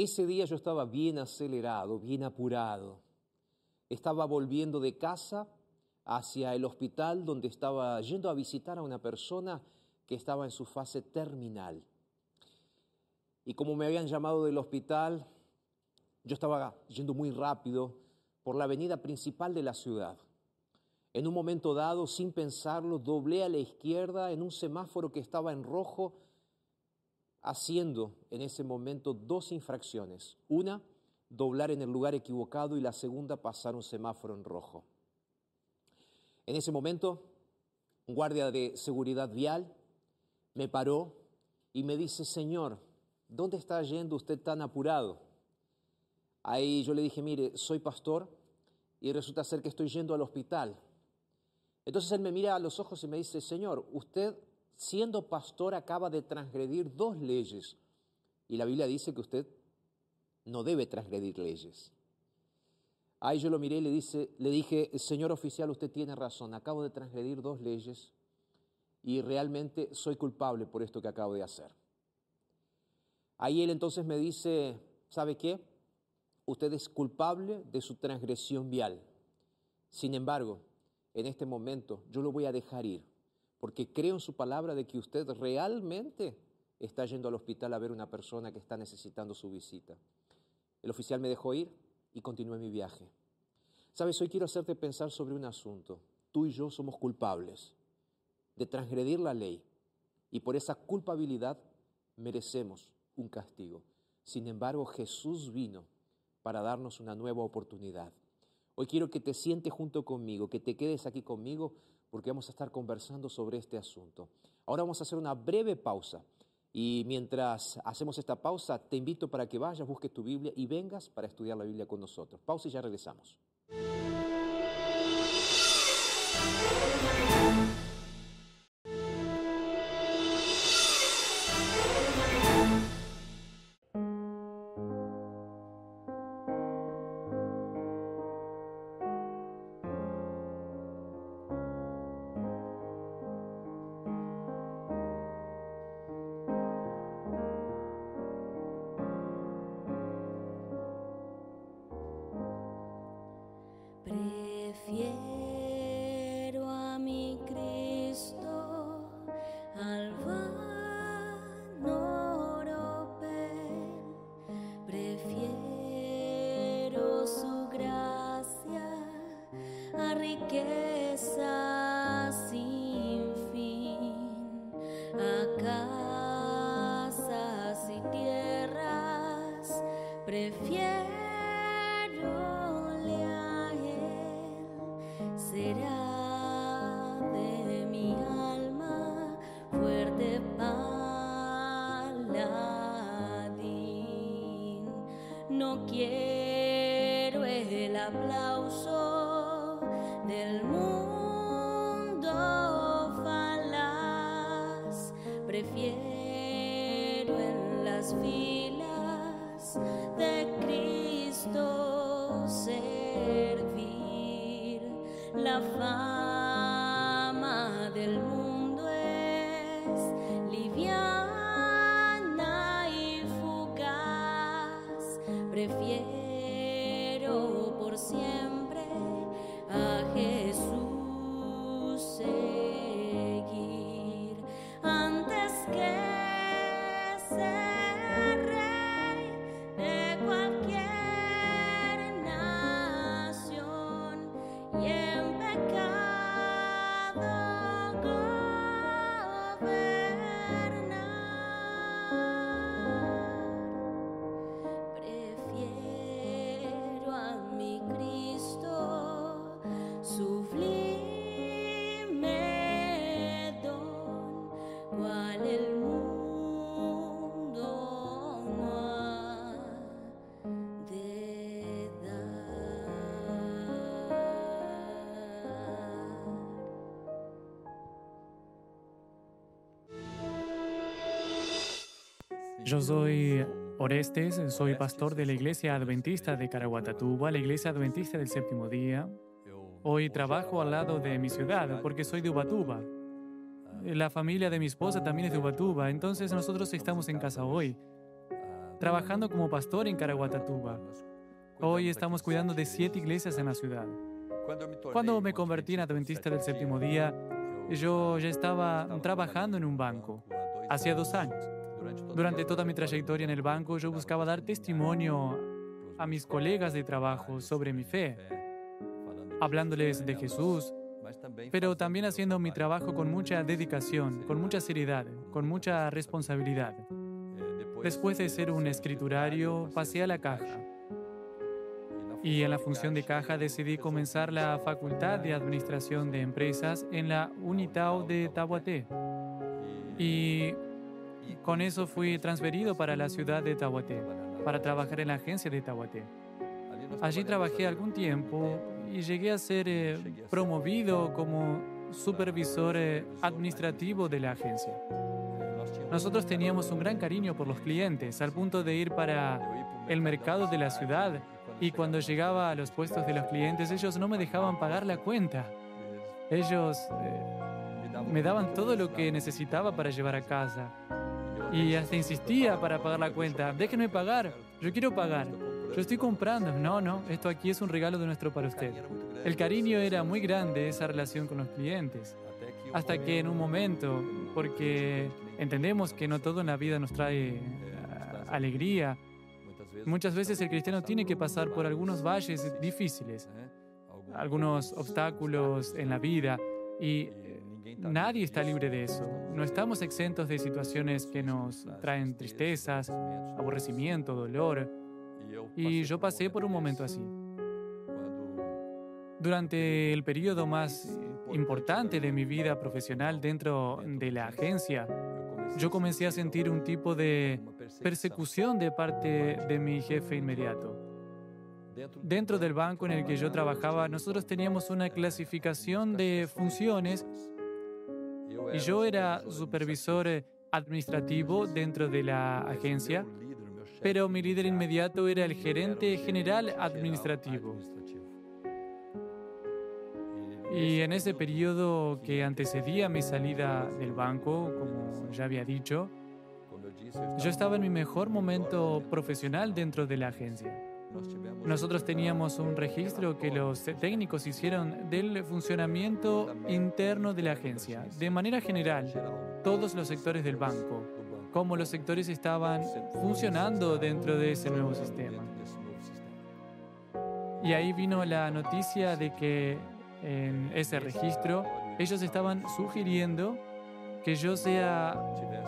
Ese día yo estaba bien acelerado, bien apurado. Estaba volviendo de casa hacia el hospital donde estaba yendo a visitar a una persona que estaba en su fase terminal. Y como me habían llamado del hospital, yo estaba yendo muy rápido por la avenida principal de la ciudad. En un momento dado, sin pensarlo, doblé a la izquierda en un semáforo que estaba en rojo haciendo en ese momento dos infracciones. Una, doblar en el lugar equivocado y la segunda, pasar un semáforo en rojo. En ese momento, un guardia de seguridad vial me paró y me dice, Señor, ¿dónde está yendo usted tan apurado? Ahí yo le dije, mire, soy pastor y resulta ser que estoy yendo al hospital. Entonces él me mira a los ojos y me dice, Señor, usted siendo pastor acaba de transgredir dos leyes. Y la Biblia dice que usted no debe transgredir leyes. Ahí yo lo miré y le, dice, le dije, señor oficial, usted tiene razón, acabo de transgredir dos leyes y realmente soy culpable por esto que acabo de hacer. Ahí él entonces me dice, ¿sabe qué? Usted es culpable de su transgresión vial. Sin embargo, en este momento yo lo voy a dejar ir, porque creo en su palabra de que usted realmente está yendo al hospital a ver una persona que está necesitando su visita. El oficial me dejó ir y continué mi viaje. Sabes, hoy quiero hacerte pensar sobre un asunto. Tú y yo somos culpables de transgredir la ley y por esa culpabilidad merecemos un castigo. Sin embargo, Jesús vino para darnos una nueva oportunidad. Hoy quiero que te sientes junto conmigo, que te quedes aquí conmigo, porque vamos a estar conversando sobre este asunto. Ahora vamos a hacer una breve pausa y mientras hacemos esta pausa, te invito para que vayas, busques tu Biblia y vengas para estudiar la Biblia con nosotros. Pausa y ya regresamos. Prefiero Yo soy Orestes, soy pastor de la iglesia adventista de Caraguatatuba, la iglesia adventista del séptimo día. Hoy trabajo al lado de mi ciudad porque soy de Ubatuba. La familia de mi esposa también es de Ubatuba, entonces nosotros estamos en casa hoy, trabajando como pastor en Caraguatatuba. Hoy estamos cuidando de siete iglesias en la ciudad. Cuando me convertí en adventista del séptimo día, yo ya estaba trabajando en un banco, hacía dos años. Durante toda mi trayectoria en el banco, yo buscaba dar testimonio a mis colegas de trabajo sobre mi fe, hablándoles de Jesús, pero también haciendo mi trabajo con mucha dedicación, con mucha seriedad, con mucha responsabilidad. Después de ser un escriturario, pasé a la caja. Y en la función de caja decidí comenzar la Facultad de Administración de Empresas en la Unitao de Tahuaté. Y con eso fui transferido para la ciudad de Tahuaté, para trabajar en la agencia de Tahuaté. Allí trabajé algún tiempo y llegué a ser eh, promovido como supervisor eh, administrativo de la agencia. Nosotros teníamos un gran cariño por los clientes, al punto de ir para el mercado de la ciudad y cuando llegaba a los puestos de los clientes ellos no me dejaban pagar la cuenta. Ellos eh, me daban todo lo que necesitaba para llevar a casa. Y hasta insistía para pagar la cuenta. Déjenme pagar, yo quiero pagar. Yo estoy comprando. No, no, esto aquí es un regalo de nuestro para usted. El cariño era muy grande, esa relación con los clientes. Hasta que en un momento, porque entendemos que no todo en la vida nos trae eh, alegría, muchas veces el cristiano tiene que pasar por algunos valles difíciles, algunos obstáculos en la vida y nadie está libre de eso. No estamos exentos de situaciones que nos traen tristezas, aborrecimiento, dolor. Y yo pasé por un momento así. Durante el periodo más importante de mi vida profesional dentro de la agencia, yo comencé a sentir un tipo de persecución de parte de mi jefe inmediato. Dentro del banco en el que yo trabajaba, nosotros teníamos una clasificación de funciones y yo era supervisor administrativo dentro de la agencia, pero mi líder inmediato era el gerente general administrativo. Y en ese periodo que antecedía mi salida del banco, como ya había dicho, yo estaba en mi mejor momento profesional dentro de la agencia. Nosotros teníamos un registro que los técnicos hicieron del funcionamiento interno de la agencia. De manera general, todos los sectores del banco, cómo los sectores estaban funcionando dentro de ese nuevo sistema. Y ahí vino la noticia de que en ese registro ellos estaban sugiriendo que yo sea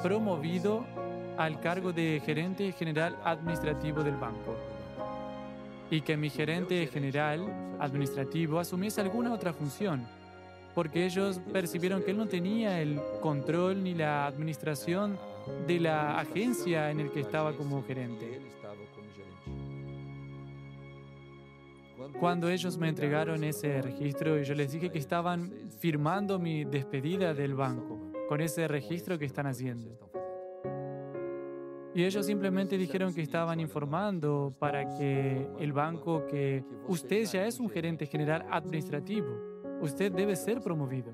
promovido al cargo de gerente general administrativo del banco y que mi gerente general administrativo asumiese alguna otra función, porque ellos percibieron que él no tenía el control ni la administración de la agencia en el que estaba como gerente. Cuando ellos me entregaron ese registro yo les dije que estaban firmando mi despedida del banco con ese registro que están haciendo. Y ellos simplemente dijeron que estaban informando para que el banco, que usted ya es un gerente general administrativo, usted debe ser promovido.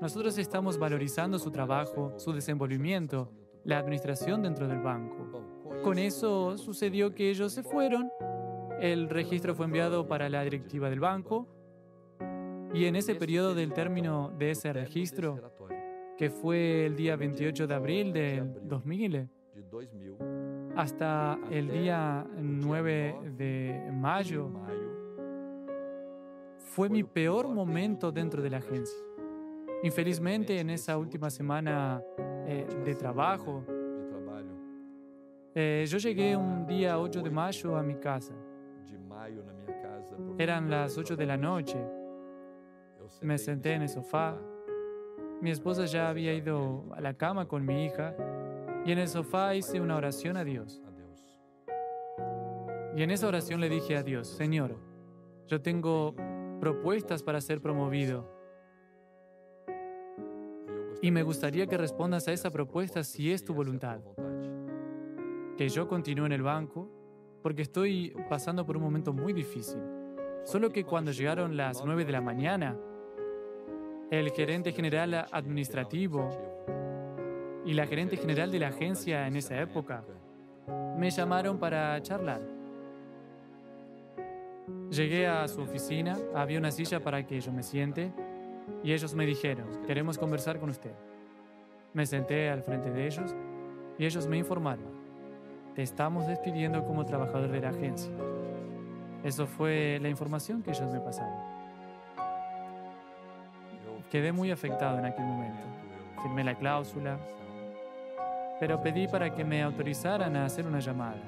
Nosotros estamos valorizando su trabajo, su desenvolvimiento, la administración dentro del banco. Con eso sucedió que ellos se fueron, el registro fue enviado para la directiva del banco y en ese periodo del término de ese registro, que fue el día 28 de abril del 2000, hasta el día 9 de mayo, fue mi peor momento dentro de la agencia. Infelizmente, en esa última semana eh, de trabajo, eh, yo llegué un día 8 de mayo a mi casa. Eran las 8 de la noche. Me senté en el sofá. Mi esposa ya había ido a la cama con mi hija y en el sofá hice una oración a Dios. Y en esa oración le dije a Dios, Señor, yo tengo propuestas para ser promovido. Y me gustaría que respondas a esa propuesta si es tu voluntad. Que yo continúe en el banco porque estoy pasando por un momento muy difícil. Solo que cuando llegaron las 9 de la mañana, el gerente general administrativo y la gerente general de la agencia en esa época me llamaron para charlar. Llegué a su oficina, había una silla para que yo me siente y ellos me dijeron, queremos conversar con usted. Me senté al frente de ellos y ellos me informaron, te estamos despidiendo como trabajador de la agencia. Eso fue la información que ellos me pasaron. Quedé muy afectado en aquel momento. Firmé la cláusula, pero pedí para que me autorizaran a hacer una llamada.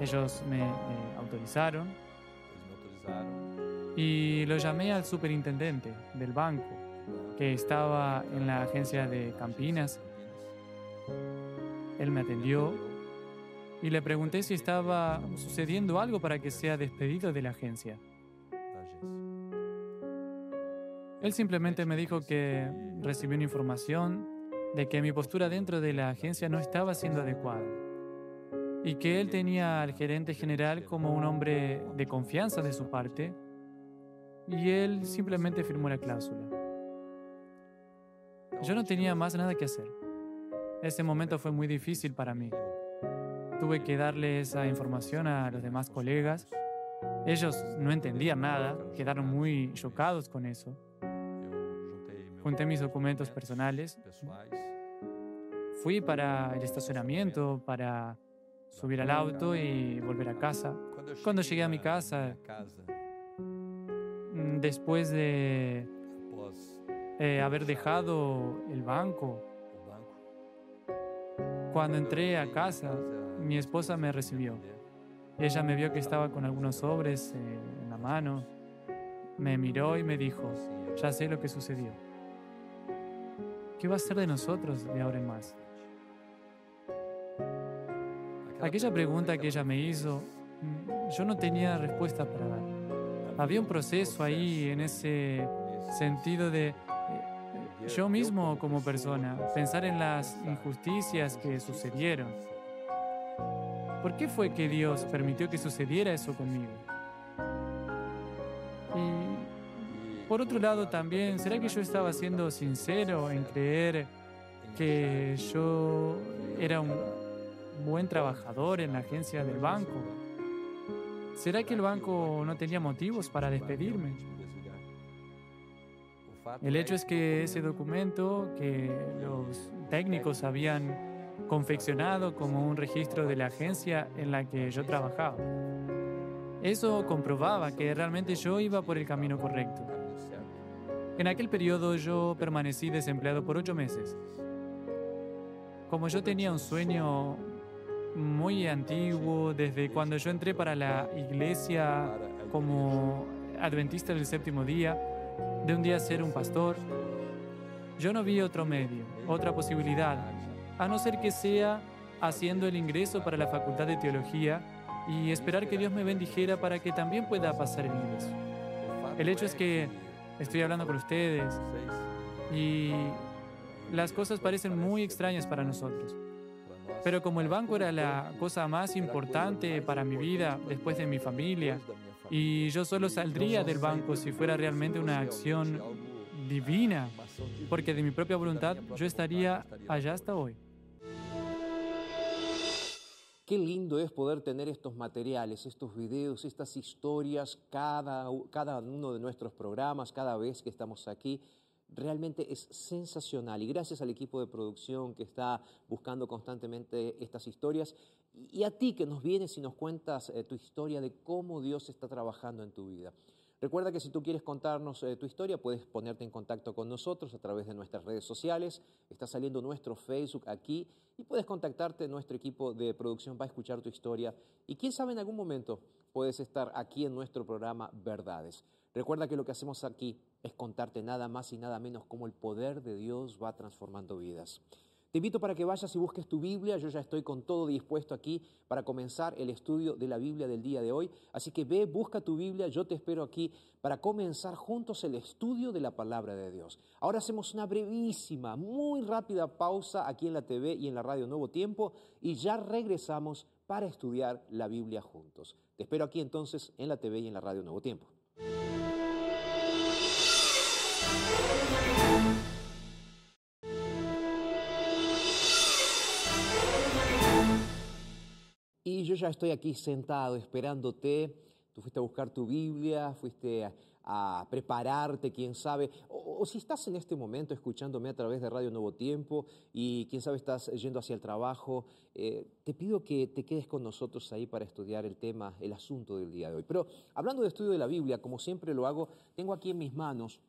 Ellos me, autorizaron y lo llamé al superintendente del banco que estaba en la agencia de Campinas. Él me atendió y le pregunté si estaba sucediendo algo para que sea despedido de la agencia. Él simplemente me dijo que recibió una información de que mi postura dentro de la agencia no estaba siendo adecuada y que él tenía al gerente general como un hombre de confianza de su parte y él simplemente firmó la cláusula. Yo no tenía más nada que hacer. Ese momento fue muy difícil para mí. Tuve que darle esa información a los demás colegas. Ellos no entendían nada, quedaron muy chocados con eso. Junté mis documentos personales. Fui para el estacionamiento, para subir al auto y volver a casa. Cuando llegué a mi casa, mm, después de eh, haber dejado el banco, cuando entré a casa, mi esposa me recibió. Ella me vio que estaba con algunos sobres eh, en la mano, me miró y me dijo, ya sé lo que sucedió. ¿Qué va a ser de nosotros de ahora en más? Aquella pregunta que ella me hizo, mm, yo no tenía respuesta para dar. Había un proceso ahí en ese sentido de eh, yo mismo como persona, pensar en las injusticias que sucedieron. ¿Por qué fue que Dios permitió que sucediera eso conmigo? Por otro lado también, ¿será que yo estaba siendo sincero en creer que yo era un buen trabajador en la agencia del banco? ¿Será que el banco no tenía motivos para despedirme? El hecho es que ese documento que los técnicos habían confeccionado como un registro de la agencia en la que yo trabajaba. Eso comprobaba que realmente yo iba por el camino correcto. En aquel periodo yo permanecí desempleado por ocho meses. como yo tenía un sueño muy antiguo, desde cuando yo entré para la iglesia como adventista del séptimo día, de un día ser un pastor, yo no vi otro medio, otra posibilidad, a no ser que sea haciendo el ingreso para la Facultad de Teología y esperar que Dios me bendijera para que también pueda pasar el ingreso. El hecho es que estoy hablando con ustedes y las cosas parecen muy extrañas para nosotros. Pero como el banco era la cosa más importante para mi vida después de mi familia, y yo solo saldría del banco si fuera realmente una acción divina, porque de mi propia voluntad yo estaría allá hasta hoy. Qué lindo es poder tener estos materiales, estos videos, estas historias, cada, cada uno de nuestros programas, cada vez que estamos aquí. Realmente es sensacional y gracias al equipo de producción que está buscando constantemente estas historias y a ti que nos vienes y nos cuentas eh, tu historia de cómo Dios está trabajando en tu vida. Recuerda que si tú quieres contarnos eh, tu historia, puedes ponerte en contacto con nosotros a través de nuestras redes sociales. Está saliendo nuestro Facebook aquí y puedes contactarte. Nuestro equipo de producción va a escuchar tu historia y quién sabe en algún momento puedes estar aquí en nuestro programa Verdades. Recuerda que lo que hacemos aquí es contarte nada más y nada menos cómo el poder de Dios va transformando vidas. Te invito para que vayas y busques tu Biblia. Yo ya estoy con todo dispuesto aquí para comenzar el estudio de la Biblia del día de hoy. Así que ve, busca tu Biblia. Yo te espero aquí para comenzar juntos el estudio de la palabra de Dios. Ahora hacemos una brevísima, muy rápida pausa aquí en la TV y en la radio Nuevo Tiempo y ya regresamos para estudiar la Biblia juntos. Te espero aquí entonces en la TV y en la radio Nuevo Tiempo. Ya estoy aquí sentado esperándote. Tú fuiste a buscar tu Biblia, fuiste a, a prepararte, quién sabe. O, o, si estás en este momento escuchándome a través de Radio Nuevo Tiempo y quién sabe estás yendo hacia el trabajo, eh, te pido que te quedes con nosotros ahí para estudiar el tema, el asunto del día de hoy. Pero hablando de estudio de la Biblia, como siempre lo hago, tengo aquí en mis manos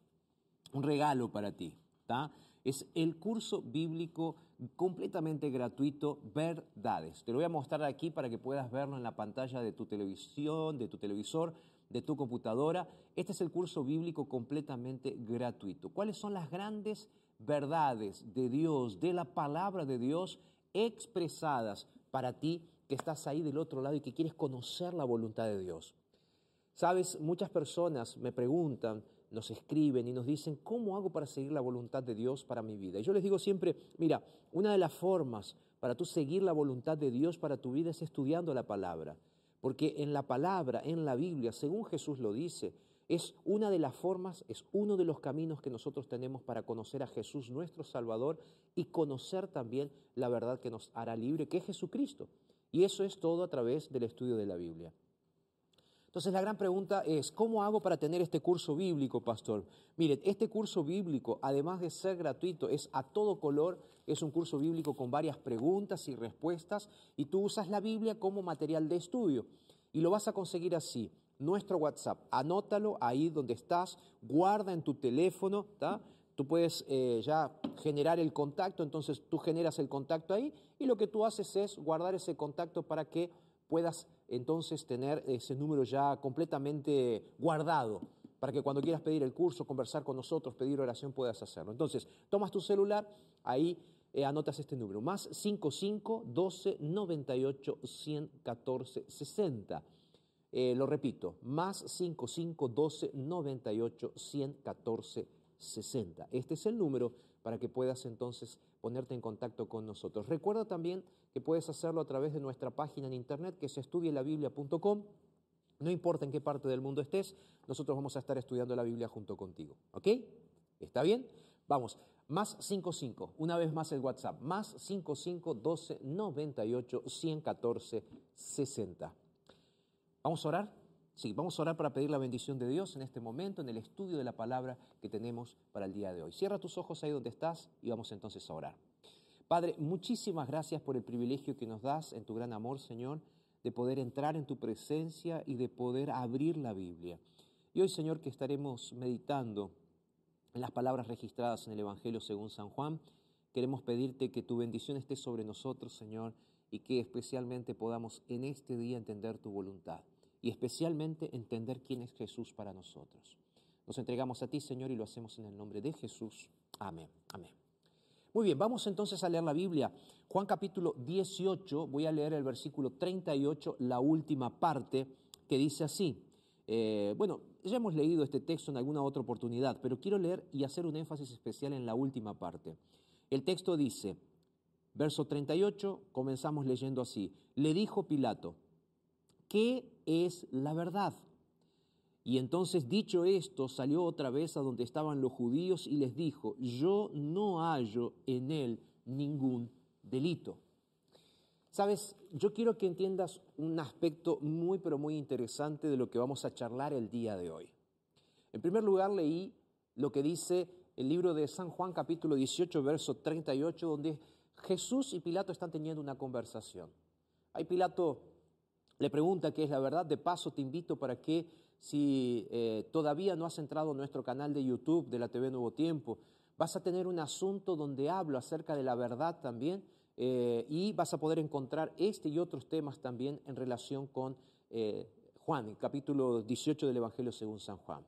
un regalo para ti. ¿tá? Es el curso bíblico completamente gratuito, Verdades. Te lo voy a mostrar aquí para que puedas verlo en la pantalla de tu televisión, de tu televisor, de tu computadora. Este es el curso bíblico completamente gratuito. ¿Cuáles son las grandes verdades de Dios, de la palabra de Dios expresadas para ti que estás ahí del otro lado y que quieres conocer la voluntad de Dios? Sabes, muchas personas me preguntan, nos escriben y nos dicen, ¿cómo hago para seguir la voluntad de Dios para mi vida? Y yo les digo siempre, mira, una de las formas para tú seguir la voluntad de Dios para tu vida es estudiando la palabra. Porque en la palabra, en la Biblia, según Jesús lo dice, es una de las formas, es uno de los caminos que nosotros tenemos para conocer a Jesús nuestro Salvador y conocer también la verdad que nos hará libre, que es Jesucristo. Y eso es todo a través del estudio de la Biblia. Entonces la gran pregunta es, ¿cómo hago para tener este curso bíblico, pastor? Miren, este curso bíblico, además de ser gratuito, es a todo color, es un curso bíblico con varias preguntas y respuestas, y tú usas la Biblia como material de estudio. Y lo vas a conseguir así, nuestro WhatsApp, anótalo ahí donde estás, guarda en tu teléfono. Tú puedes eh, ya generar el contacto, entonces tú generas el contacto ahí y lo que tú haces es guardar ese contacto para que puedas entonces tener ese número ya completamente guardado para que cuando quieras pedir el curso, conversar con nosotros, pedir oración, puedas hacerlo. Entonces, tomas tu celular, ahí eh, anotas este número, más 55 12 98 114 60. Eh, lo repito, más 55 12 98 114 60. Este es el número para que puedas entonces ponerte en contacto con nosotros. Recuerda también que puedes hacerlo a través de nuestra página en internet que es estudielabiblia.com. No importa en qué parte del mundo estés, nosotros vamos a estar estudiando la Biblia junto contigo. ¿Ok? ¿Está bien? Vamos, más 55, una vez más el WhatsApp, más 55 12 98 114 60. ¿Vamos a orar? Sí, vamos a orar para pedir la bendición de Dios en este momento, en el estudio de la palabra que tenemos para el día de hoy. Cierra tus ojos ahí donde estás y vamos entonces a orar. Padre, muchísimas gracias por el privilegio que nos das en tu gran amor, Señor, de poder entrar en tu presencia y de poder abrir la Biblia. Y hoy, Señor, que estaremos meditando en las palabras registradas en el Evangelio según San Juan, queremos pedirte que tu bendición esté sobre nosotros, Señor, y que especialmente podamos en este día entender tu voluntad y especialmente entender quién es Jesús para nosotros. Nos entregamos a ti, Señor, y lo hacemos en el nombre de Jesús. Amén. Amén. Muy bien, vamos entonces a leer la Biblia. Juan capítulo 18, voy a leer el versículo 38, la última parte, que dice así. Eh, bueno, ya hemos leído este texto en alguna otra oportunidad, pero quiero leer y hacer un énfasis especial en la última parte. El texto dice, verso 38, comenzamos leyendo así. Le dijo Pilato, ¿qué es la verdad? Y entonces, dicho esto, salió otra vez a donde estaban los judíos y les dijo, yo no hallo en él ningún delito. Sabes, yo quiero que entiendas un aspecto muy, pero muy interesante de lo que vamos a charlar el día de hoy. En primer lugar, leí lo que dice el libro de San Juan capítulo 18, verso 38, donde Jesús y Pilato están teniendo una conversación. Ahí Pilato le pregunta qué es la verdad. De paso, te invito para que si eh, todavía no has entrado a nuestro canal de YouTube de la TV Nuevo Tiempo, vas a tener un asunto donde hablo acerca de la verdad también eh, y vas a poder encontrar este y otros temas también en relación con eh, Juan, el capítulo 18 del Evangelio según San Juan.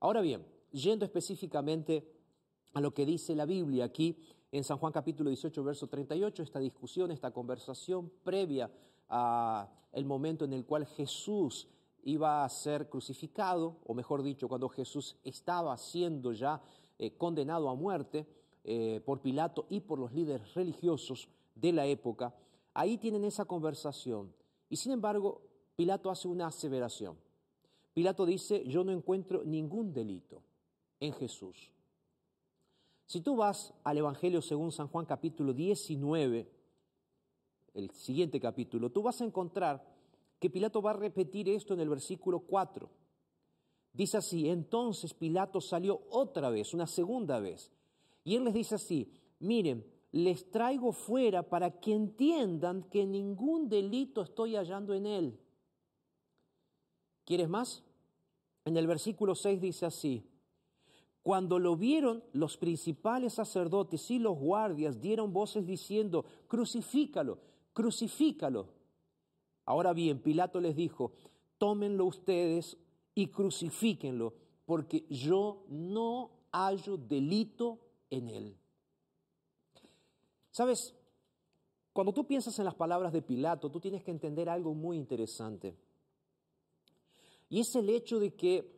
Ahora bien, yendo específicamente a lo que dice la Biblia aquí en San Juan capítulo 18, verso 38, esta discusión, esta conversación previa al momento en el cual Jesús iba a ser crucificado, o mejor dicho, cuando Jesús estaba siendo ya eh, condenado a muerte eh, por Pilato y por los líderes religiosos de la época, ahí tienen esa conversación. Y sin embargo, Pilato hace una aseveración. Pilato dice, yo no encuentro ningún delito en Jesús. Si tú vas al Evangelio según San Juan capítulo 19, el siguiente capítulo, tú vas a encontrar que Pilato va a repetir esto en el versículo 4. Dice así, entonces Pilato salió otra vez, una segunda vez, y él les dice así, miren, les traigo fuera para que entiendan que ningún delito estoy hallando en él. ¿Quieres más? En el versículo 6 dice así, cuando lo vieron, los principales sacerdotes y los guardias dieron voces diciendo, crucifícalo, crucifícalo. Ahora bien, Pilato les dijo, tómenlo ustedes y crucifíquenlo, porque yo no hallo delito en él. Sabes, cuando tú piensas en las palabras de Pilato, tú tienes que entender algo muy interesante. Y es el hecho de que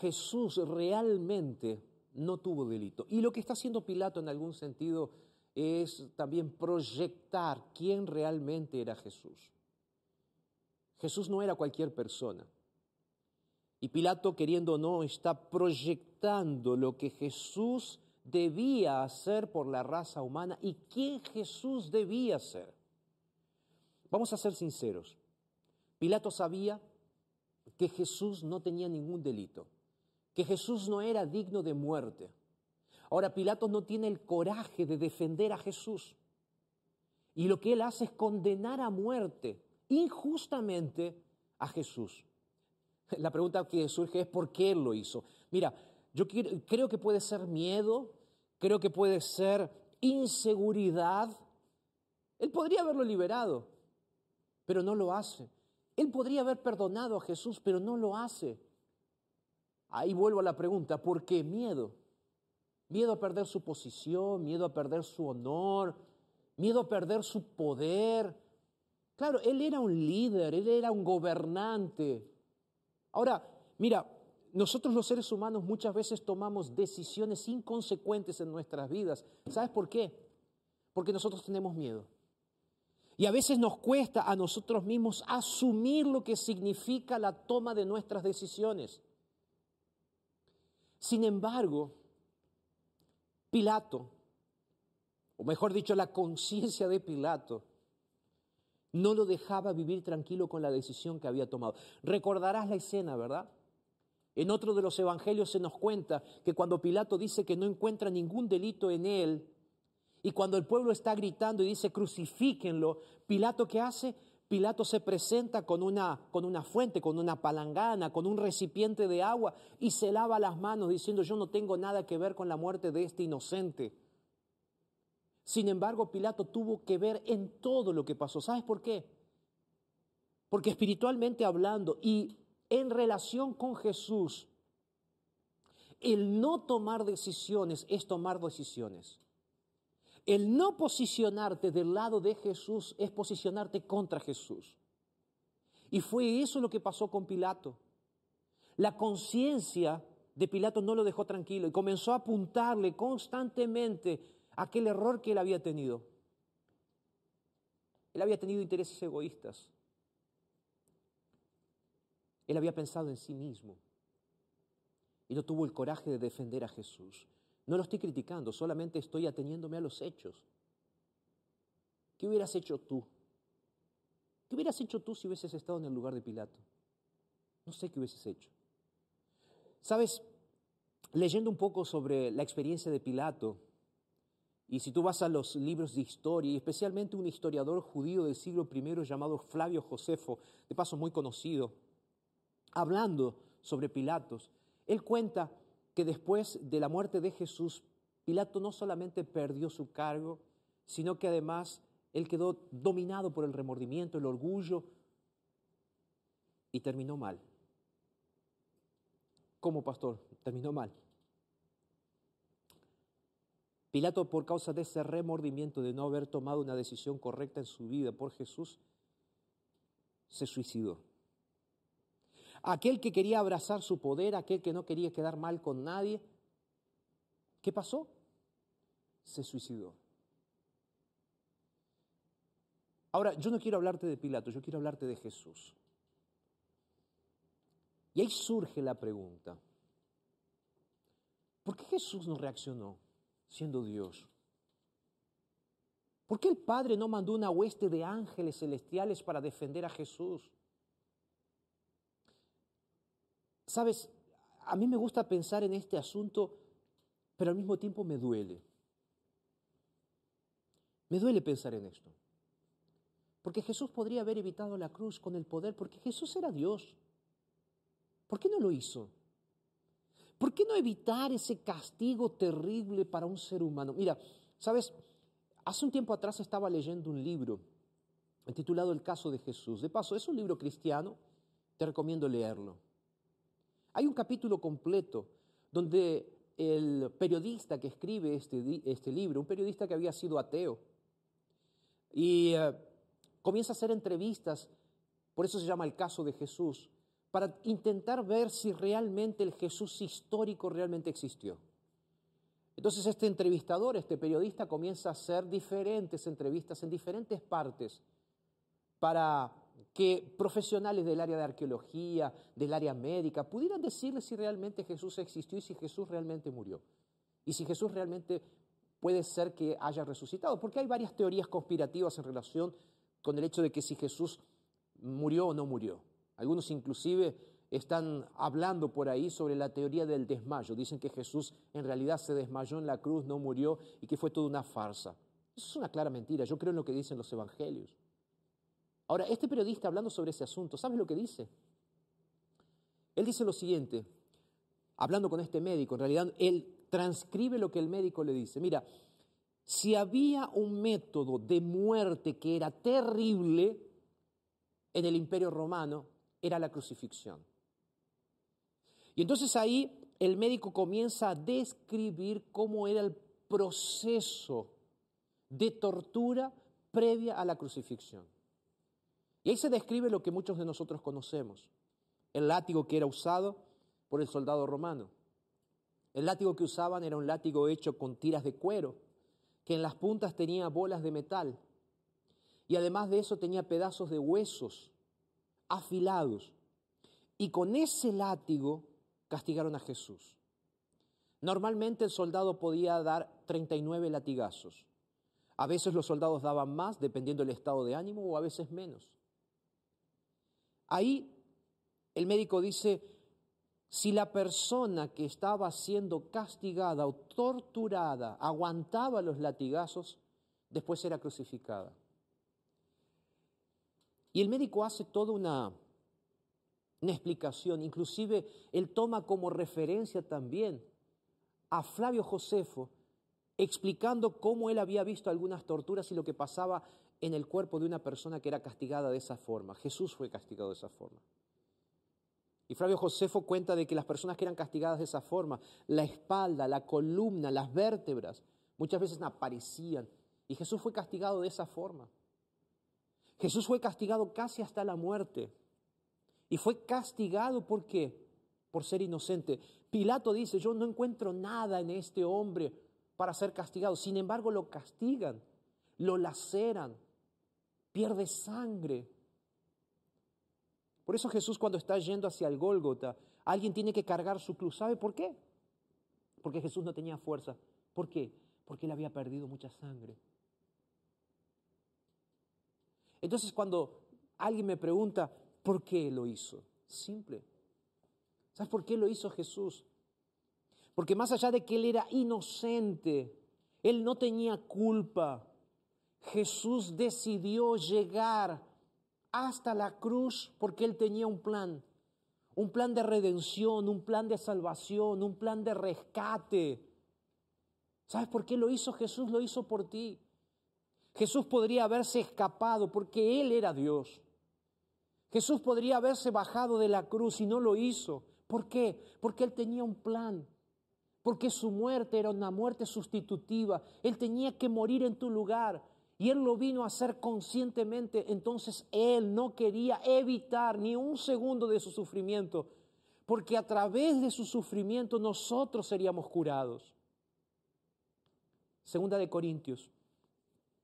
Jesús realmente no tuvo delito. Y lo que está haciendo Pilato en algún sentido es también proyectar quién realmente era Jesús. Jesús no era cualquier persona. Y Pilato, queriendo o no, está proyectando lo que Jesús debía hacer por la raza humana y quién Jesús debía ser. Vamos a ser sinceros. Pilato sabía que Jesús no tenía ningún delito, que Jesús no era digno de muerte. Ahora Pilato no tiene el coraje de defender a Jesús. Y lo que él hace es condenar a muerte injustamente a Jesús. La pregunta que surge es por qué él lo hizo. Mira, yo creo que puede ser miedo, creo que puede ser inseguridad. Él podría haberlo liberado, pero no lo hace. Él podría haber perdonado a Jesús, pero no lo hace. Ahí vuelvo a la pregunta, ¿por qué miedo? Miedo a perder su posición, miedo a perder su honor, miedo a perder su poder, Claro, él era un líder, él era un gobernante. Ahora, mira, nosotros los seres humanos muchas veces tomamos decisiones inconsecuentes en nuestras vidas. ¿Sabes por qué? Porque nosotros tenemos miedo. Y a veces nos cuesta a nosotros mismos asumir lo que significa la toma de nuestras decisiones. Sin embargo, Pilato, o mejor dicho, la conciencia de Pilato, no lo dejaba vivir tranquilo con la decisión que había tomado. Recordarás la escena, ¿verdad? En otro de los evangelios se nos cuenta que cuando Pilato dice que no encuentra ningún delito en él, y cuando el pueblo está gritando y dice crucifíquenlo, Pilato ¿qué hace? Pilato se presenta con una, con una fuente, con una palangana, con un recipiente de agua y se lava las manos diciendo yo no tengo nada que ver con la muerte de este inocente. Sin embargo, Pilato tuvo que ver en todo lo que pasó. ¿Sabes por qué? Porque espiritualmente hablando y en relación con Jesús, el no tomar decisiones es tomar decisiones. El no posicionarte del lado de Jesús es posicionarte contra Jesús. Y fue eso lo que pasó con Pilato. La conciencia de Pilato no lo dejó tranquilo y comenzó a apuntarle constantemente aquel error que él había tenido. Él había tenido intereses egoístas. Él había pensado en sí mismo y no tuvo el coraje de defender a Jesús. No lo estoy criticando, solamente estoy ateniéndome a los hechos. ¿Qué hubieras hecho tú? ¿Qué hubieras hecho tú si hubieses estado en el lugar de Pilato? No sé qué hubieses hecho. Sabes, leyendo un poco sobre la experiencia de Pilato, y si tú vas a los libros de historia, y especialmente un historiador judío del siglo I llamado Flavio Josefo, de paso muy conocido, hablando sobre Pilatos, él cuenta que después de la muerte de Jesús, Pilato no solamente perdió su cargo, sino que además él quedó dominado por el remordimiento, el orgullo, y terminó mal. ¿Cómo, pastor? Terminó mal. Pilato, por causa de ese remordimiento de no haber tomado una decisión correcta en su vida por Jesús, se suicidó. Aquel que quería abrazar su poder, aquel que no quería quedar mal con nadie, ¿qué pasó? Se suicidó. Ahora, yo no quiero hablarte de Pilato, yo quiero hablarte de Jesús. Y ahí surge la pregunta, ¿por qué Jesús no reaccionó siendo Dios? ¿Por qué el Padre no mandó una hueste de ángeles celestiales para defender a Jesús? Sabes, a mí me gusta pensar en este asunto, pero al mismo tiempo me duele. Me duele pensar en esto. Porque Jesús podría haber evitado la cruz con el poder, porque Jesús era Dios. ¿Por qué no lo hizo? ¿Por qué no evitar ese castigo terrible para un ser humano? Mira, sabes, hace un tiempo atrás estaba leyendo un libro titulado El caso de Jesús. De paso, es un libro cristiano, te recomiendo leerlo. Hay un capítulo completo donde el periodista que escribe este, este libro, un periodista que había sido ateo, y eh, comienza a hacer entrevistas, por eso se llama el caso de Jesús, para intentar ver si realmente el Jesús histórico realmente existió. Entonces este entrevistador, este periodista, comienza a hacer diferentes entrevistas en diferentes partes para que profesionales del área de arqueología, del área médica, pudieran decirle si realmente Jesús existió y si Jesús realmente murió. Y si Jesús realmente puede ser que haya resucitado. Porque hay varias teorías conspirativas en relación con el hecho de que si Jesús murió o no murió. Algunos inclusive están hablando por ahí sobre la teoría del desmayo. Dicen que Jesús en realidad se desmayó en la cruz, no murió y que fue toda una farsa. Eso es una clara mentira. Yo creo en lo que dicen los evangelios. Ahora, este periodista hablando sobre ese asunto, ¿sabes lo que dice? Él dice lo siguiente, hablando con este médico, en realidad él transcribe lo que el médico le dice. Mira, si había un método de muerte que era terrible en el imperio romano, era la crucifixión. Y entonces ahí el médico comienza a describir cómo era el proceso de tortura previa a la crucifixión. Y ahí se describe lo que muchos de nosotros conocemos, el látigo que era usado por el soldado romano. El látigo que usaban era un látigo hecho con tiras de cuero, que en las puntas tenía bolas de metal. Y además de eso tenía pedazos de huesos afilados. Y con ese látigo castigaron a Jesús. Normalmente el soldado podía dar 39 latigazos. A veces los soldados daban más, dependiendo del estado de ánimo, o a veces menos. Ahí el médico dice, si la persona que estaba siendo castigada o torturada aguantaba los latigazos, después era crucificada. Y el médico hace toda una, una explicación, inclusive él toma como referencia también a Flavio Josefo explicando cómo él había visto algunas torturas y lo que pasaba en el cuerpo de una persona que era castigada de esa forma. Jesús fue castigado de esa forma. Y Flavio Josefo cuenta de que las personas que eran castigadas de esa forma, la espalda, la columna, las vértebras, muchas veces aparecían. Y Jesús fue castigado de esa forma. Jesús fue castigado casi hasta la muerte. Y fue castigado ¿por qué? Por ser inocente. Pilato dice, yo no encuentro nada en este hombre para ser castigado. Sin embargo, lo castigan, lo laceran, pierde sangre. Por eso Jesús cuando está yendo hacia el Gólgota, alguien tiene que cargar su cruz. ¿Sabe por qué? Porque Jesús no tenía fuerza. ¿Por qué? Porque él había perdido mucha sangre. Entonces cuando alguien me pregunta, ¿por qué lo hizo? Simple. ¿Sabes por qué lo hizo Jesús? Porque más allá de que él era inocente, él no tenía culpa, Jesús decidió llegar hasta la cruz porque él tenía un plan, un plan de redención, un plan de salvación, un plan de rescate. ¿Sabes por qué lo hizo Jesús? Lo hizo por ti. Jesús podría haberse escapado porque Él era Dios. Jesús podría haberse bajado de la cruz y no lo hizo. ¿Por qué? Porque Él tenía un plan porque su muerte era una muerte sustitutiva. Él tenía que morir en tu lugar y Él lo vino a hacer conscientemente. Entonces Él no quería evitar ni un segundo de su sufrimiento, porque a través de su sufrimiento nosotros seríamos curados. Segunda de Corintios.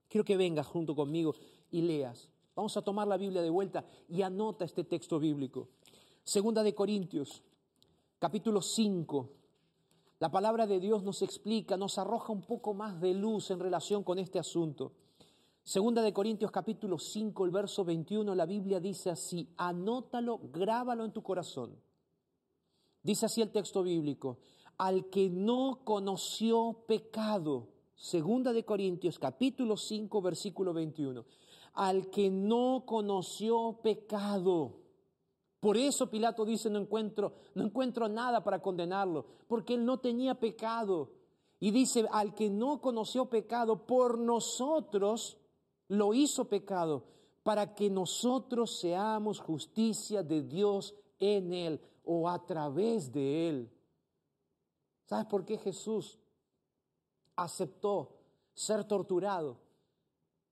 Quiero que vengas junto conmigo y leas. Vamos a tomar la Biblia de vuelta y anota este texto bíblico. Segunda de Corintios, capítulo 5 la palabra de Dios nos explica, nos arroja un poco más de luz en relación con este asunto. Segunda de Corintios capítulo 5, el verso 21, la Biblia dice así, anótalo, grábalo en tu corazón. Dice así el texto bíblico, al que no conoció pecado, Segunda de Corintios capítulo 5, versículo 21, al que no conoció pecado, por eso Pilato dice, no encuentro, no encuentro nada para condenarlo, porque él no tenía pecado. Y dice, al que no conoció pecado, por nosotros lo hizo pecado, para que nosotros seamos justicia de Dios en él o a través de él. ¿Sabes por qué Jesús aceptó ser torturado?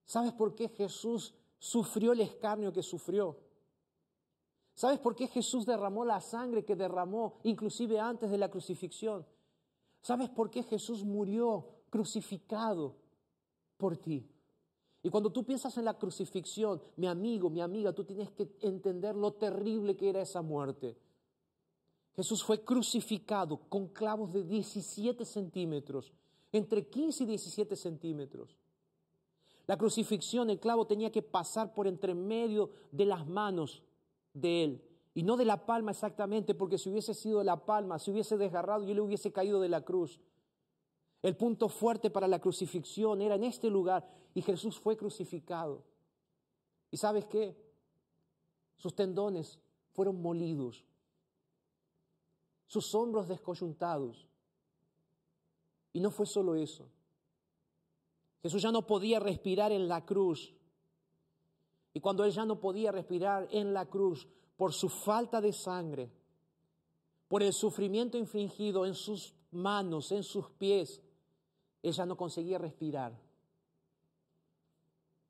¿Sabes por qué Jesús sufrió el escarnio que sufrió? ¿Sabes por qué Jesús derramó la sangre que derramó inclusive antes de la crucifixión? ¿Sabes por qué Jesús murió crucificado por ti? Y cuando tú piensas en la crucifixión, mi amigo, mi amiga, tú tienes que entender lo terrible que era esa muerte. Jesús fue crucificado con clavos de 17 centímetros, entre 15 y 17 centímetros. La crucifixión, el clavo tenía que pasar por entre medio de las manos de él. Y no de la palma exactamente, porque si hubiese sido de la palma, se hubiese desgarrado y él hubiese caído de la cruz. El punto fuerte para la crucifixión era en este lugar y Jesús fue crucificado. ¿Y sabes qué? Sus tendones fueron molidos, sus hombros descoyuntados. Y no fue solo eso. Jesús ya no podía respirar en la cruz y cuando él ya no podía respirar en la cruz por su falta de sangre, por el sufrimiento infligido en sus manos, en sus pies, él ya no conseguía respirar.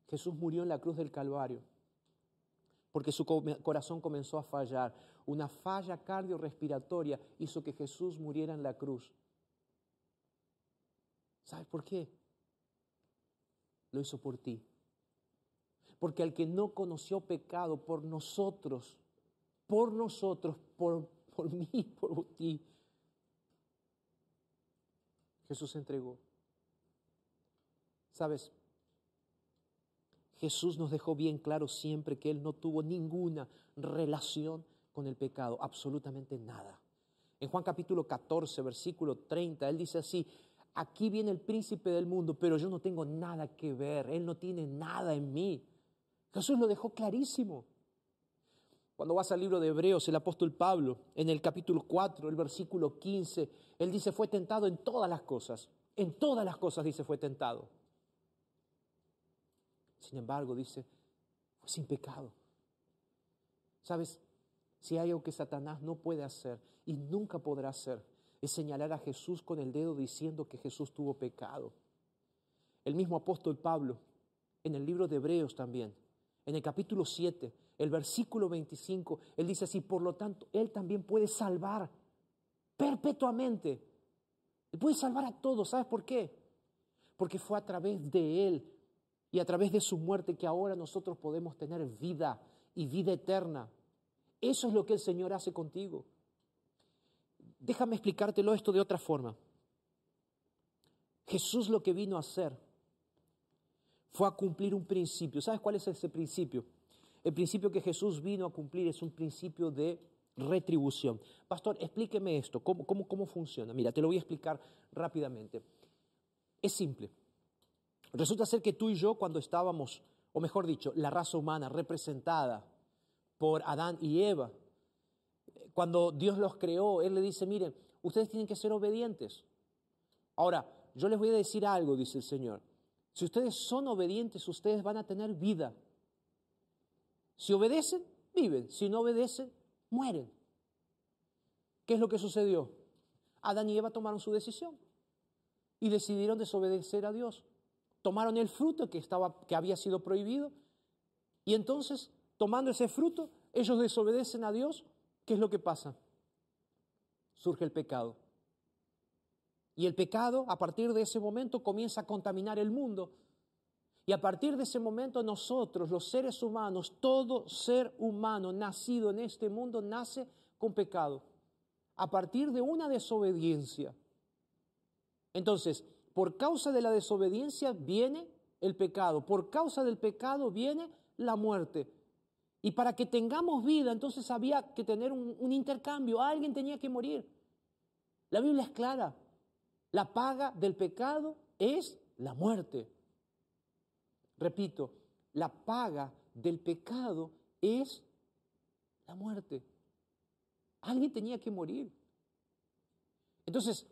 Jesús murió en la cruz del Calvario porque su corazón comenzó a fallar. Una falla cardiorrespiratoria hizo que Jesús muriera en la cruz. ¿Sabes por qué? Lo hizo por ti. Porque al que no conoció pecado por nosotros, por nosotros, por, por mí, por ti, Jesús entregó. ¿Sabes? Jesús nos dejó bien claro siempre que Él no tuvo ninguna relación con el pecado, absolutamente nada. En Juan capítulo 14, versículo 30, Él dice así, aquí viene el príncipe del mundo, pero yo no tengo nada que ver, Él no tiene nada en mí. Jesús lo dejó clarísimo. Cuando vas al libro de Hebreos, el apóstol Pablo, en el capítulo 4, el versículo 15, él dice, fue tentado en todas las cosas, En todas las cosas, dice, fue tentado. Sin embargo, dice, fue sin pecado. ¿Sabes? Si hay algo que Satanás no puede hacer y nunca podrá hacer, es señalar a Jesús con el dedo diciendo que Jesús tuvo pecado. El mismo apóstol Pablo, en el libro de Hebreos también, en el capítulo 7, el versículo 25, él dice así, por lo tanto, él también puede salvar perpetuamente. Él puede salvar a todos, ¿sabes por qué? Porque fue a través de él y a través de su muerte que ahora nosotros podemos tener vida y vida eterna. Eso es lo que el Señor hace contigo. Déjame explicártelo esto de otra forma. Jesús lo que vino a hacer fue a cumplir un principio. ¿Sabes cuál es ese principio? El principio que Jesús vino a cumplir es un principio de retribución. Pastor, explíqueme esto, ¿cómo, cómo, cómo funciona? Mira, te lo voy a explicar rápidamente. Es simple. Resulta ser que tú y yo cuando estábamos, o mejor dicho, la raza humana representada por Adán y Eva, cuando Dios los creó, Él le dice, miren, ustedes tienen que ser obedientes. Ahora, yo les voy a decir algo, dice el Señor. Si ustedes son obedientes, ustedes van a tener vida. Si obedecen, viven. Si no obedecen, mueren. ¿Qué es lo que sucedió? Adán y Eva tomaron su decisión y decidieron desobedecer a Dios tomaron el fruto que, estaba, que había sido prohibido y entonces, tomando ese fruto, ellos desobedecen a Dios. ¿Qué es lo que pasa? Surge el pecado. Y el pecado, a partir de ese momento, comienza a contaminar el mundo. Y a partir de ese momento nosotros, los seres humanos, todo ser humano nacido en este mundo nace con pecado. A partir de una desobediencia. Entonces, por causa de la desobediencia viene el pecado, por causa del pecado viene la muerte. Y para que tengamos vida, entonces había que tener un, intercambio, alguien tenía que morir. La Biblia es clara, la paga del pecado es la muerte. Repito, la paga del pecado es la muerte. Alguien tenía que morir. Entonces,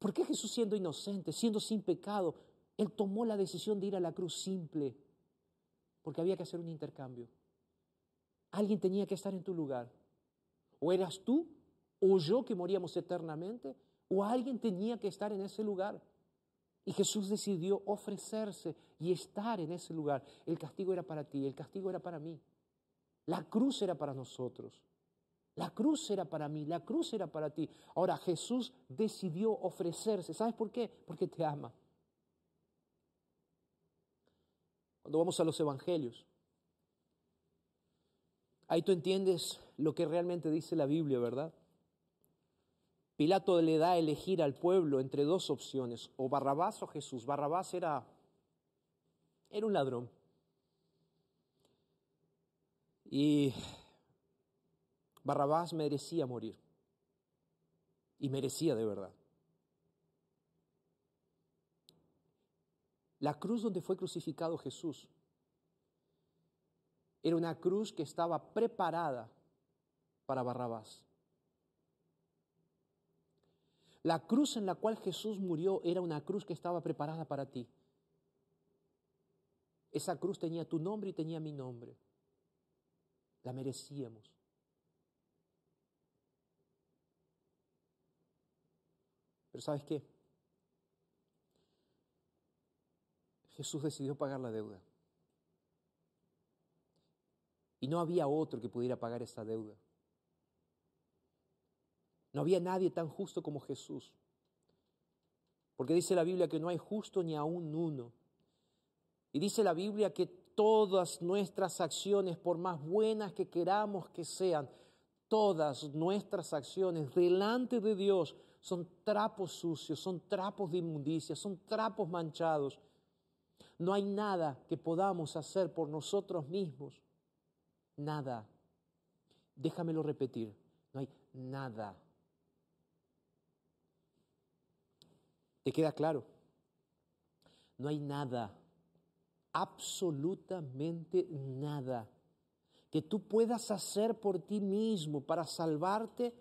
¿Por qué Jesús siendo inocente, siendo sin pecado, Él tomó la decisión de ir a la cruz simple? Porque había que hacer un intercambio. Alguien tenía que estar en tu lugar. O eras tú o yo que moríamos eternamente, o alguien tenía que estar en ese lugar. Y Jesús decidió ofrecerse y estar en ese lugar. El castigo era para ti, el castigo era para mí. La cruz era para nosotros. La cruz era para mí, la cruz era para ti. Ahora Jesús decidió ofrecerse. ¿Sabes por qué? Porque te ama. Cuando vamos a los evangelios, ahí tú entiendes lo que realmente dice la Biblia, ¿verdad? Pilato le da a elegir al pueblo entre dos opciones, o Barrabás o Jesús. Barrabás era, era un ladrón. Y Barrabás merecía morir. Y merecía de verdad. La cruz donde fue crucificado Jesús era una cruz que estaba preparada para Barrabás. La cruz en la cual Jesús murió era una cruz que estaba preparada para ti. Esa cruz tenía tu nombre y tenía mi nombre. La merecíamos. ¿Sabes qué? Jesús decidió pagar la deuda. Y no había otro que pudiera pagar esa deuda. No había nadie tan justo como Jesús. Porque dice la Biblia que no hay justo ni aún uno. Y dice la Biblia que todas nuestras acciones, por más buenas que queramos que sean, todas nuestras acciones delante de Dios son trapos sucios, son trapos de inmundicia, son trapos manchados. No hay nada que podamos hacer por nosotros mismos. Nada. Déjamelo repetir. No hay nada. ¿Te queda claro? No hay nada. Absolutamente nada que tú puedas hacer por ti mismo para salvarte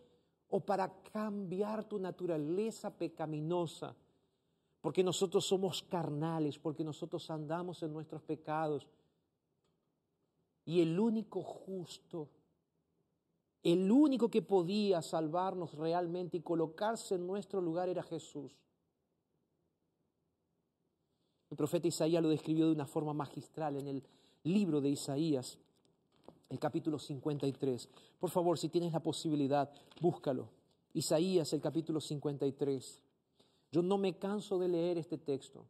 o para cambiar tu naturaleza pecaminosa. porque nosotros somos carnales, porque nosotros andamos en nuestros pecados. Y el único justo, el único que podía salvarnos realmente y colocarse en nuestro lugar era Jesús. El profeta Isaías lo describió de una forma magistral en el libro de Isaías, el capítulo 53. Por favor, si tienes la posibilidad, búscalo. Isaías, el capítulo 53. Yo no me canso de leer este texto.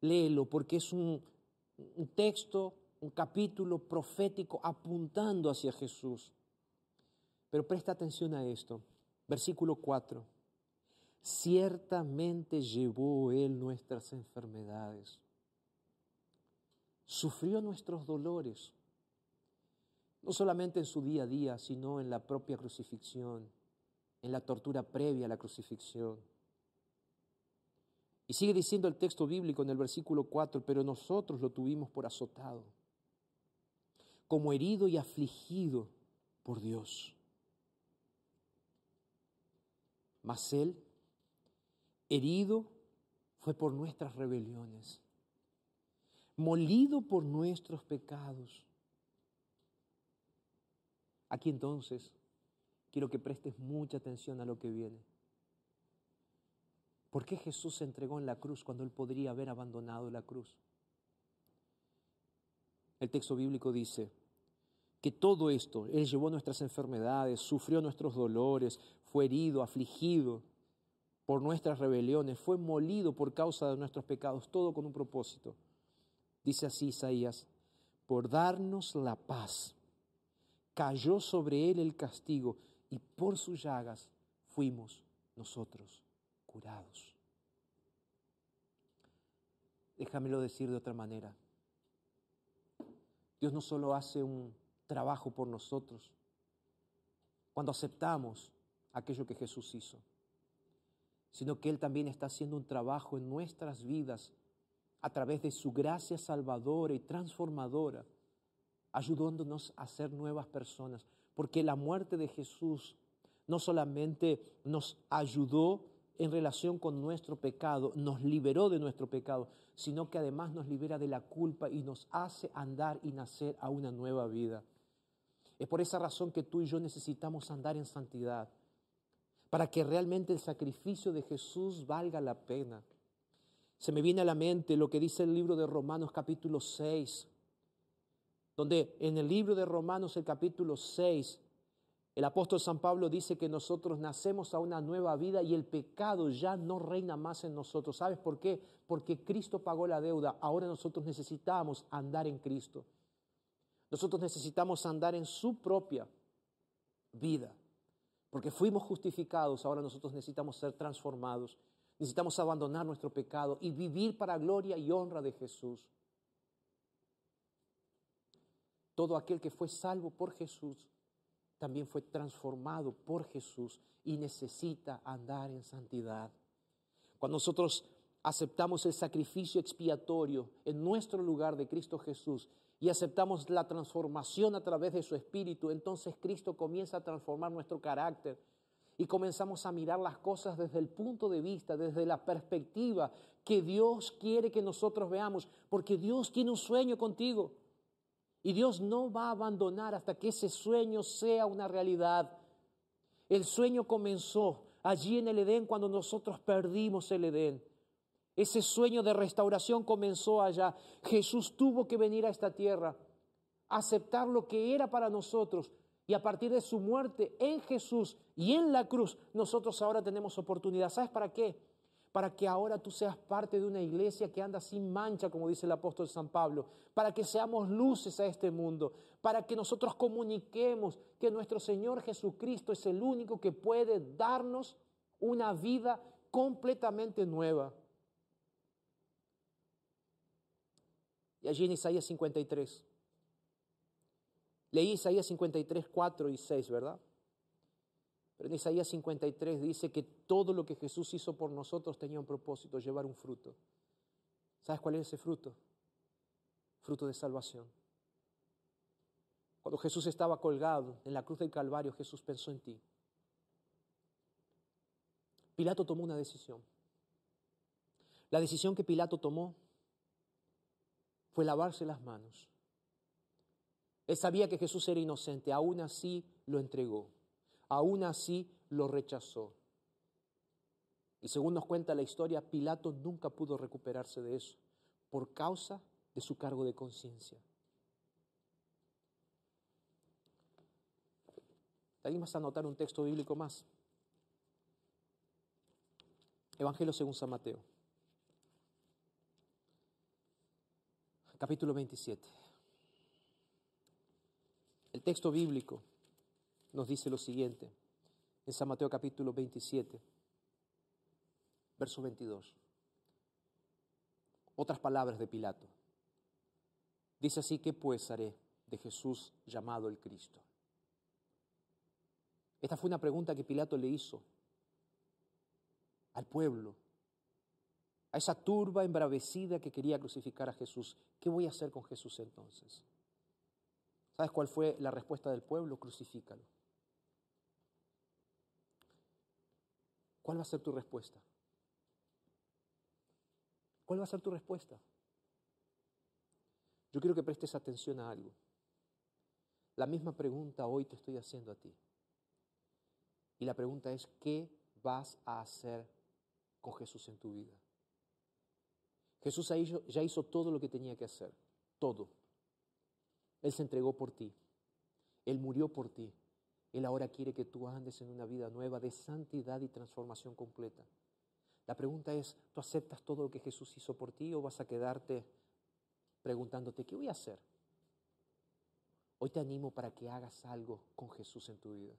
Léelo porque es un, texto, un capítulo profético apuntando hacia Jesús. Pero presta atención a esto. Versículo 4. Ciertamente llevó Él nuestras enfermedades. Sufrió nuestros dolores. No solamente en su día a día, sino en la propia crucifixión, en la tortura previa a la crucifixión. Y sigue diciendo el texto bíblico en el versículo 4, pero nosotros lo tuvimos por azotado, como herido y afligido por Dios. Mas Él, herido, fue por nuestras rebeliones, molido por nuestros pecados. Aquí entonces quiero que prestes mucha atención a lo que viene. ¿Por qué Jesús se entregó en la cruz cuando él podría haber abandonado la cruz? El texto bíblico dice que todo esto, Él llevó nuestras enfermedades, sufrió nuestros dolores, fue herido, afligido por nuestras rebeliones, fue molido por causa de nuestros pecados, todo con un propósito. Dice así Isaías, por darnos la paz, cayó sobre Él el castigo y por sus llagas fuimos nosotros curados. Déjamelo decir de otra manera. Dios no solo hace un trabajo por nosotros cuando aceptamos aquello que Jesús hizo, sino que Él también está haciendo un trabajo en nuestras vidas a través de su gracia salvadora y transformadora, ayudándonos a ser nuevas personas, porque la muerte de Jesús no solamente nos ayudó en relación con nuestro pecado, nos liberó de nuestro pecado, sino que además nos libera de la culpa y nos hace andar y nacer a una nueva vida. Es por esa razón que tú y yo necesitamos andar en santidad, para que realmente el sacrificio de Jesús valga la pena. Se me viene a la mente lo que dice el libro de Romanos capítulo 6, donde en el libro de Romanos el capítulo 6 el apóstol San Pablo dice que nosotros nacemos a una nueva vida y el pecado ya no reina más en nosotros. ¿Sabes por qué? Porque Cristo pagó la deuda. Ahora nosotros necesitamos andar en Cristo. Nosotros necesitamos andar en su propia vida. Porque fuimos justificados, ahora nosotros necesitamos ser transformados. Necesitamos abandonar nuestro pecado y vivir para gloria y honra de Jesús. Todo aquel que fue salvo por Jesús también fue transformado por Jesús y necesita andar en santidad. Cuando nosotros aceptamos el sacrificio expiatorio en nuestro lugar de Cristo Jesús y aceptamos la transformación a través de su Espíritu, entonces Cristo comienza a transformar nuestro carácter y comenzamos a mirar las cosas desde el punto de vista, desde la perspectiva que Dios quiere que nosotros veamos, porque Dios tiene un sueño contigo. Y Dios no va a abandonar hasta que ese sueño sea una realidad. El sueño comenzó allí en el Edén cuando nosotros perdimos el Edén. Ese sueño de restauración comenzó allá. Jesús tuvo que venir a esta tierra, aceptar lo que era para nosotros. Y a partir de su muerte en Jesús y en la cruz, nosotros ahora tenemos oportunidad. ¿Sabes para qué? Para que ahora tú seas parte de una iglesia que anda sin mancha, como dice el apóstol San Pablo, para que seamos luces a este mundo, para que nosotros comuniquemos que nuestro Señor Jesucristo es el único que puede darnos una vida completamente nueva. Y allí en Isaías 53, leí Isaías 53, 4 y 6, ¿verdad? Pero en Isaías 53 dice que todo lo que Jesús hizo por nosotros tenía un propósito, llevar un fruto. ¿Sabes cuál es ese fruto? Fruto de salvación. Cuando Jesús estaba colgado en la cruz del Calvario, Jesús pensó en ti. Pilato tomó una decisión. La decisión que Pilato tomó fue lavarse las manos. Él sabía que Jesús era inocente, aún así lo entregó, aún así lo rechazó. Y según nos cuenta la historia, Pilato nunca pudo recuperarse de eso por causa de su cargo de conciencia. ¿Alguien vas a anotar un texto bíblico más? Evangelio según San Mateo. Capítulo 27. El texto bíblico nos dice lo siguiente, en San Mateo capítulo 27, verso 22. Otras palabras de Pilato. Dice así, ¿qué pues haré de Jesús llamado el Cristo? Esta fue una pregunta que Pilato le hizo al pueblo, a esa turba embravecida que quería crucificar a Jesús. ¿Qué voy a hacer con Jesús entonces? ¿Sabes cuál fue la respuesta del pueblo? Crucifícalo. ¿Cuál va a ser tu respuesta? ¿Cuál va a ser tu respuesta? Yo quiero que prestes atención a algo. La misma pregunta hoy te estoy haciendo a ti. Y la pregunta es, ¿qué vas a hacer con Jesús en tu vida? Jesús ya hizo todo lo que tenía que hacer, todo. Él se entregó por ti, Él murió por ti. Él ahora quiere que tú andes en una vida nueva de santidad y transformación completa. La pregunta es, ¿tú aceptas todo lo que Jesús hizo por ti o vas a quedarte preguntándote, ¿qué voy a hacer? Hoy te animo para que hagas algo con Jesús en tu vida,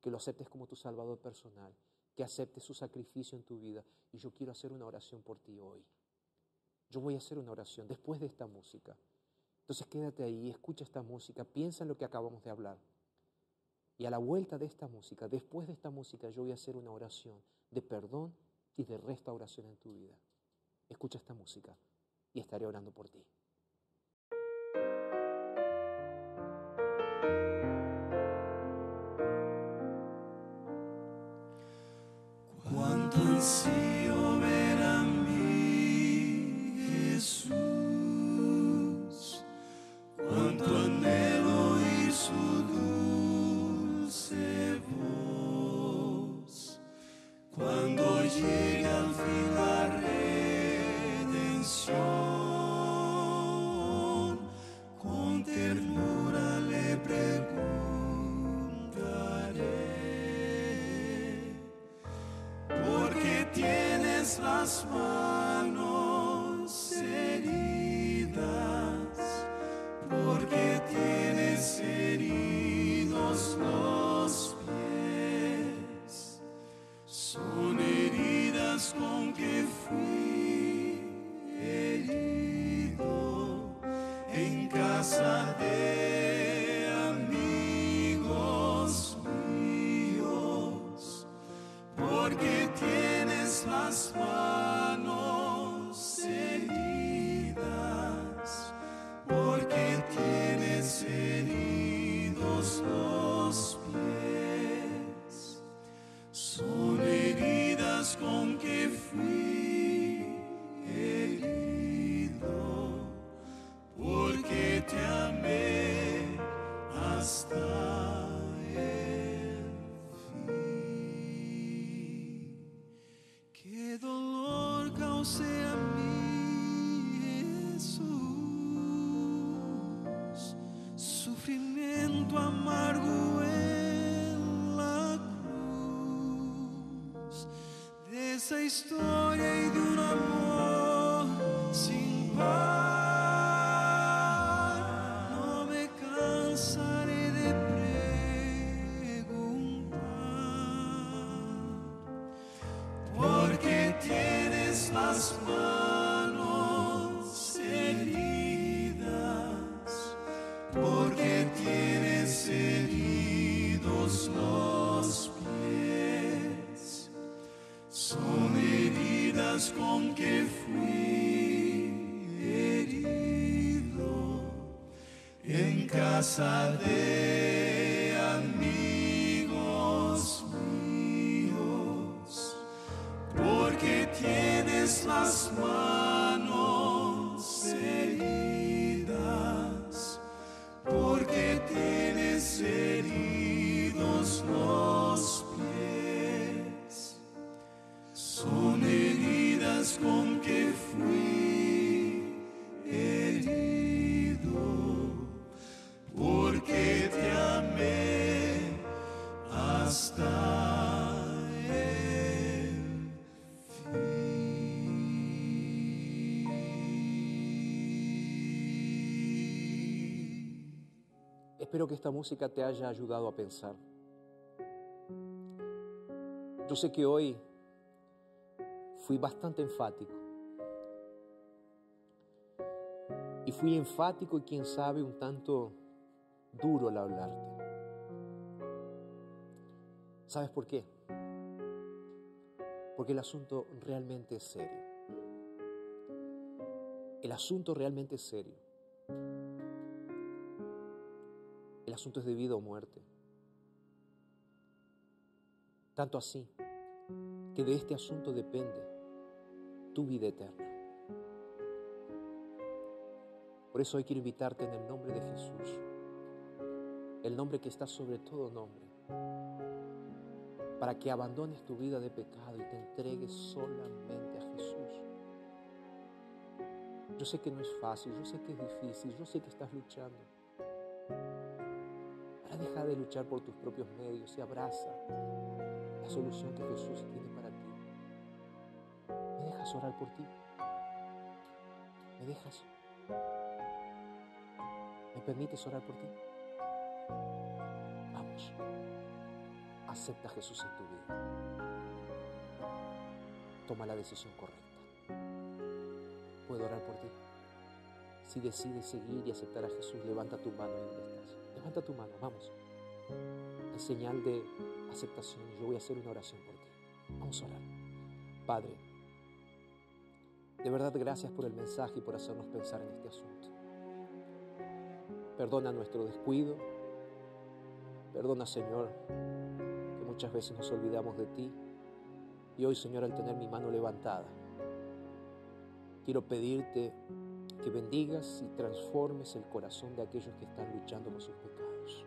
que lo aceptes como tu Salvador personal, que aceptes su sacrificio en tu vida. Y yo quiero hacer una oración por ti hoy. Yo voy a hacer una oración después de esta música. Entonces quédate ahí, escucha esta música, piensa en lo que acabamos de hablar. Y a la vuelta de esta música, después de esta música, yo voy a hacer una oración de perdón y de restauración en tu vida. Escucha esta música y estaré orando por ti. En de esa casa de amigos míos porque tienes las Espero que esta música te haya ayudado a pensar. Yo sé que hoy fui bastante enfático. Y fui enfático y quién sabe un tanto duro al hablarte. ¿Sabes por qué? Porque el asunto realmente es serio. El asunto realmente es serio. El asunto es de vida o muerte. Tanto así que de este asunto depende tu vida eterna. Por eso hoy quiero invitarte en el nombre de Jesús, el nombre que está sobre todo nombre, para que abandones tu vida de pecado y te entregues solamente a Jesús. Yo sé que no es fácil, yo sé que es difícil, yo sé que estás luchando. Ahora deja de luchar por tus propios medios y abraza la solución que Jesús tiene para ti. ¿Me dejas orar por ti? ¿Me dejas? ¿Me permites orar por ti? Vamos. Acepta a Jesús en tu vida. Toma la decisión correcta. ¿Puedo orar por ti? Si decides seguir y aceptar a Jesús, levanta tu mano donde estás. Levanta tu mano, vamos. En señal de aceptación, yo voy a hacer una oración por ti. Vamos a orar. Padre, de verdad gracias por el mensaje y por hacernos pensar en este asunto. Perdona nuestro descuido. Perdona, Señor, que muchas veces nos olvidamos de ti. Y hoy, Señor, al tener mi mano levantada, quiero pedirte que bendigas y transformes el corazón de aquellos que están luchando con sus pecados.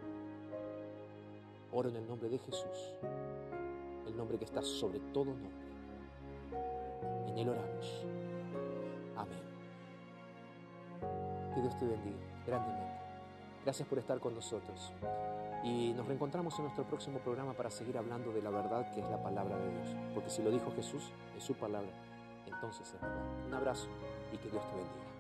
Oro en el nombre de Jesús, el nombre que está sobre todo nombre. En Él oramos. Amén. Que Dios te bendiga grandemente. Gracias por estar con nosotros. Y nos reencontramos en nuestro próximo programa para seguir hablando de la verdad que es la palabra de Dios. Porque si lo dijo Jesús, es su palabra, entonces es verdad. Un abrazo y que Dios te bendiga.